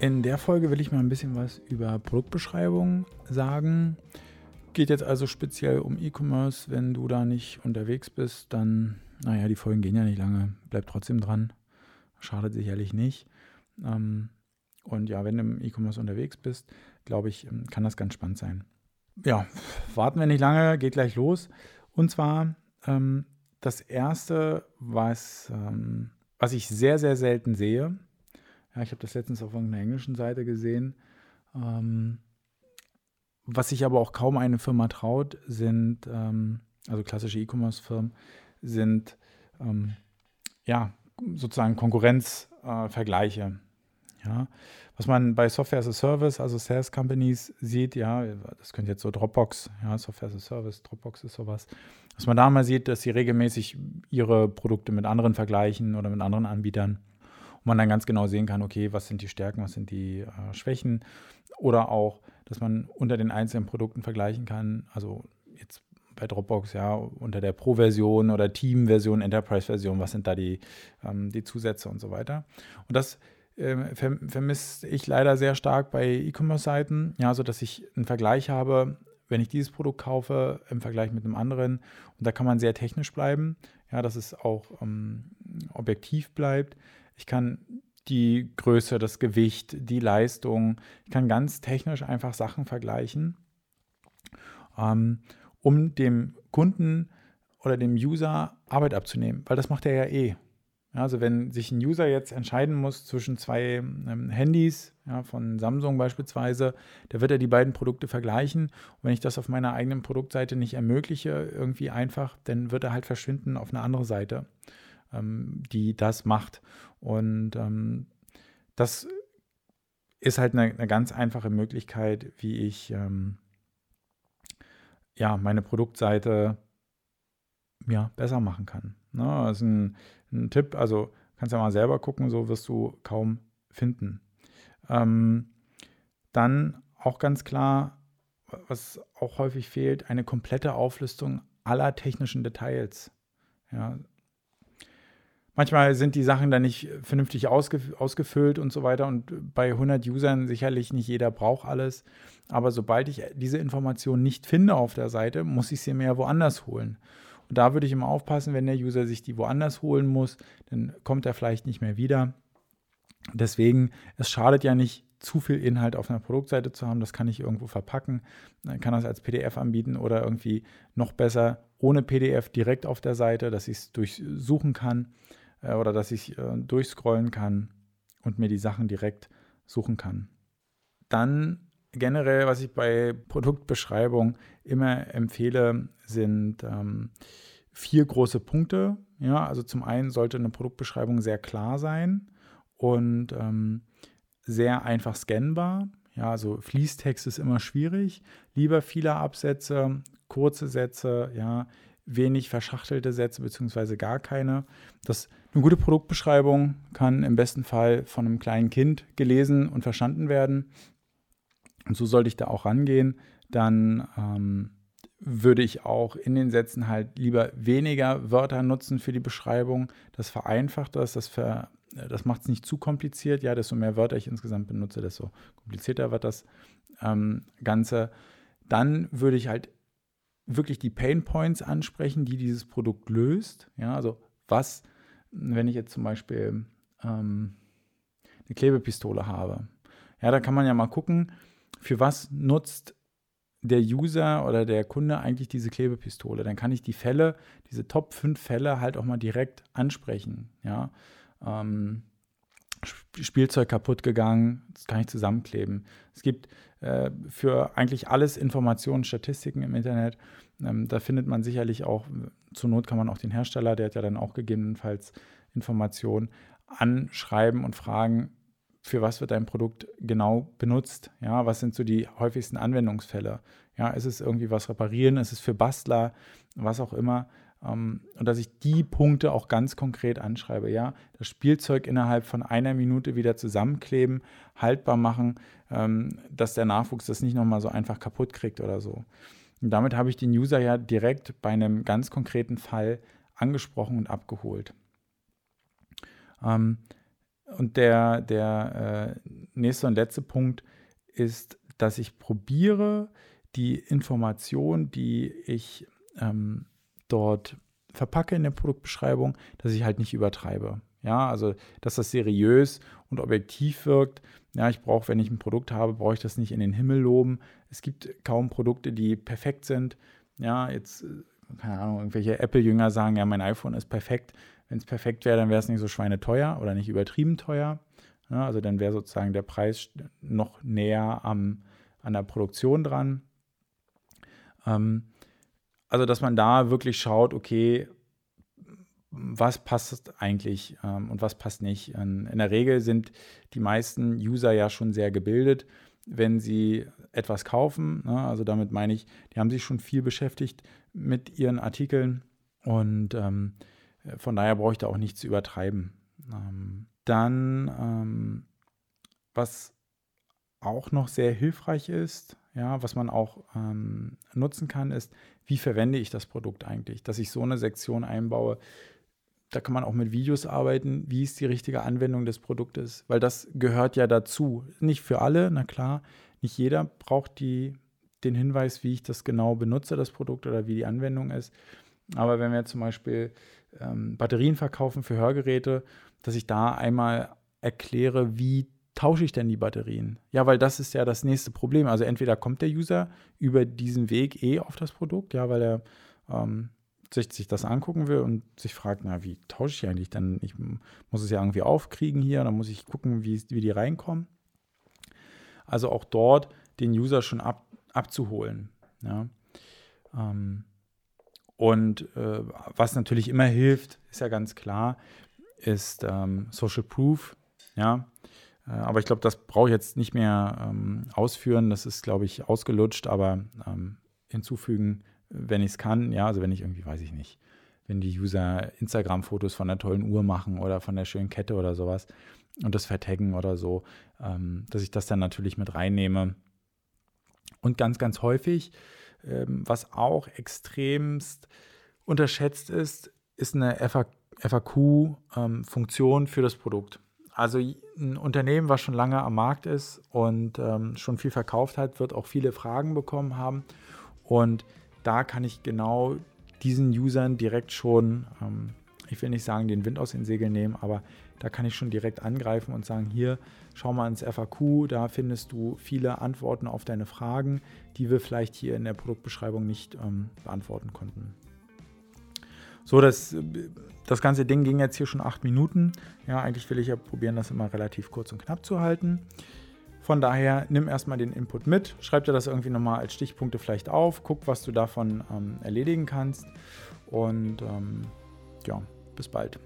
In der Folge will ich mal ein bisschen was über Produktbeschreibung sagen. Geht jetzt also speziell um E-Commerce. Wenn du da nicht unterwegs bist, dann, naja, die Folgen gehen ja nicht lange. Bleib trotzdem dran. Schadet sicherlich nicht. Ähm, und ja, wenn du im E-Commerce unterwegs bist, glaube ich, ähm, kann das ganz spannend sein. Ja, warten wir nicht lange, geht gleich los. Und zwar ähm, das erste, was, was ich sehr, sehr selten sehe, ja, ich habe das letztens auf irgendeiner englischen Seite gesehen. Ähm, was sich aber auch kaum eine Firma traut, sind, ähm, also klassische E-Commerce-Firmen, sind ähm, ja sozusagen Konkurrenzvergleiche. Äh, ja, was man bei Software as a Service, also SaaS Companies sieht, ja, das könnte jetzt so Dropbox, ja, Software as a Service, Dropbox ist sowas, was man da mal sieht, dass sie regelmäßig ihre Produkte mit anderen vergleichen oder mit anderen Anbietern man dann ganz genau sehen kann, okay, was sind die Stärken, was sind die äh, Schwächen oder auch, dass man unter den einzelnen Produkten vergleichen kann, also jetzt bei Dropbox ja unter der Pro-Version oder Team-Version, Enterprise-Version, was sind da die, ähm, die Zusätze und so weiter. Und das äh, vermisse ich leider sehr stark bei E-Commerce-Seiten, ja, so dass ich einen Vergleich habe, wenn ich dieses Produkt kaufe im Vergleich mit einem anderen. Und da kann man sehr technisch bleiben, ja, dass es auch ähm, objektiv bleibt. Ich kann die Größe, das Gewicht, die Leistung, ich kann ganz technisch einfach Sachen vergleichen, ähm, um dem Kunden oder dem User Arbeit abzunehmen, weil das macht er ja eh. Also wenn sich ein User jetzt entscheiden muss zwischen zwei ähm, Handys, ja, von Samsung beispielsweise, da wird er die beiden Produkte vergleichen. Und wenn ich das auf meiner eigenen Produktseite nicht ermögliche, irgendwie einfach, dann wird er halt verschwinden auf eine andere Seite ähm, die das macht. Und ähm, das ist halt eine, eine, ganz einfache Möglichkeit, wie ich ähm, ja, meine Produktseite ja, besser machen kann. Ne? Das ist ein, ein, Tipp, also kannst ja mal selber gucken, so wirst du kaum finden. Ähm, dann auch ganz klar, was auch häufig fehlt, eine komplette Auflistung aller technischen Details. Ja, Manchmal sind die Sachen dann nicht vernünftig ausgef ausgefüllt und so weiter. Und bei 100 Usern sicherlich nicht jeder braucht alles. Aber sobald ich diese Information nicht finde auf der Seite, muss ich sie mir woanders holen. Und da würde ich immer aufpassen, wenn der User sich die woanders holen muss, dann kommt er vielleicht nicht mehr wieder. Deswegen, es schadet ja nicht, zu viel Inhalt auf einer Produktseite zu haben. Das kann ich irgendwo verpacken, dann kann das als PDF anbieten oder irgendwie noch besser ohne PDF direkt auf der Seite, dass ich es durchsuchen kann äh, oder dass ich äh, durchscrollen kann und mir die Sachen direkt suchen kann. Dann generell, was ich bei Produktbeschreibung immer empfehle, sind ähm, vier große Punkte. Ja, also zum einen sollte eine Produktbeschreibung sehr klar sein und ähm, sehr einfach scannbar. Ja, also Fließtext ist immer schwierig. Lieber viele Absätze, kurze Sätze, ja, wenig verschachtelte Sätze beziehungsweise gar keine. Das, eine gute Produktbeschreibung kann im besten Fall von einem kleinen Kind gelesen und verstanden werden. Und so sollte ich da auch rangehen. Dann ähm, würde ich auch in den Sätzen halt lieber weniger Wörter nutzen für die Beschreibung. Das vereinfacht das, das, das macht es nicht zu kompliziert. Ja, desto mehr Wörter ich insgesamt benutze, desto komplizierter wird das ähm, Ganze. Dann würde ich halt wirklich die Pain Points ansprechen, die dieses Produkt löst. Ja, also was, wenn ich jetzt zum Beispiel ähm, eine Klebepistole habe. Ja, da kann man ja mal gucken, für was nutzt der User oder der Kunde eigentlich diese Klebepistole. Dann kann ich die Fälle, diese Top 5 Fälle halt auch mal direkt ansprechen. Ja, ähm, Spielzeug kaputt gegangen, das kann ich zusammenkleben. Es gibt äh, für eigentlich alles Informationen, Statistiken im Internet. Ähm, da findet man sicherlich auch, zur Not kann man auch den Hersteller, der hat ja dann auch gegebenenfalls Informationen, anschreiben und fragen, für was wird dein Produkt genau benutzt? Ja, was sind so die häufigsten Anwendungsfälle? Ja, ist es irgendwie was reparieren? Ist es für Bastler? Was auch immer. Ähm, und dass ich die Punkte auch ganz konkret anschreibe. Ja, das Spielzeug innerhalb von einer Minute wieder zusammenkleben, haltbar machen, ähm, dass der Nachwuchs das nicht nochmal so einfach kaputt kriegt oder so. Und damit habe ich den User ja direkt bei einem ganz konkreten Fall angesprochen und abgeholt. Ähm, und der, der, äh, nächster und letzter Punkt ist, dass ich probiere, die Information, die ich ähm, dort verpacke in der Produktbeschreibung, dass ich halt nicht übertreibe. Ja, also dass das seriös und objektiv wirkt. Ja, ich brauche, wenn ich ein Produkt habe, brauche ich das nicht in den Himmel loben. Es gibt kaum Produkte, die perfekt sind. Ja, jetzt, äh, keine Ahnung, irgendwelche Apple-Jünger sagen, ja, mein iPhone ist perfekt. Wenn es perfekt wäre, dann wäre es nicht so schweineteuer oder nicht übertrieben teuer. Ja, also dann wäre sozusagen der Preis noch näher am, an der Produktion dran. Ähm, also, dass man da wirklich schaut, okay, was passt eigentlich ähm, und was passt nicht. Ähm, in der Regel sind die meisten User ja schon sehr gebildet, wenn sie etwas kaufen. Ne? Also damit meine ich, die haben sich schon viel beschäftigt mit ihren Artikeln und ähm, von daher brauche ich da auch nichts übertreiben. Ähm, dann, ähm, was auch noch sehr hilfreich ist, ja, was man auch ähm, nutzen kann, ist, wie verwende ich das Produkt eigentlich? Dass ich so eine Sektion einbaue, da kann man auch mit Videos arbeiten, wie ist die richtige Anwendung des Produktes, weil das gehört ja dazu. Nicht für alle, na klar, nicht jeder braucht die, den Hinweis, wie ich das genau benutze, das Produkt oder wie die Anwendung ist. Aber wenn wir zum Beispiel ähm, Batterien verkaufen für Hörgeräte, dass ich da einmal erkläre, wie tausche ich denn die Batterien? Ja, weil das ist ja das nächste Problem. Also entweder kommt der User über diesen Weg eh auf das Produkt, ja, weil er ähm, sich, sich das angucken will und sich fragt, na, wie tausche ich eigentlich? Dann ich muss es ja irgendwie aufkriegen hier, dann muss ich gucken, wie, wie die reinkommen. Also auch dort den User schon ab, abzuholen. Ja. Ähm, und äh, was natürlich immer hilft, ist ja ganz klar, ist ähm, Social Proof. Ja. Äh, aber ich glaube, das brauche ich jetzt nicht mehr ähm, ausführen. Das ist, glaube ich, ausgelutscht, aber ähm, hinzufügen wenn ich es kann, ja, also wenn ich irgendwie, weiß ich nicht, wenn die User Instagram-Fotos von der tollen Uhr machen oder von der schönen Kette oder sowas und das vertaggen oder so, ähm, dass ich das dann natürlich mit reinnehme. Und ganz, ganz häufig, ähm, was auch extremst unterschätzt ist, ist eine FAQ-Funktion ähm, für das Produkt. Also ein Unternehmen, was schon lange am Markt ist und ähm, schon viel verkauft hat, wird auch viele Fragen bekommen haben. Und da kann ich genau diesen Usern direkt schon, ähm, ich will nicht sagen, den Wind aus den Segeln nehmen, aber da kann ich schon direkt angreifen und sagen, hier, schau mal ins FAQ, da findest du viele Antworten auf deine Fragen, die wir vielleicht hier in der Produktbeschreibung nicht ähm, beantworten konnten. So, das, das ganze Ding ging jetzt hier schon acht Minuten. Ja, eigentlich will ich ja probieren, das immer relativ kurz und knapp zu halten. Von daher nimm erstmal den Input mit, schreib dir das irgendwie nochmal als Stichpunkte vielleicht auf, guck, was du davon ähm, erledigen kannst und ähm, ja, bis bald.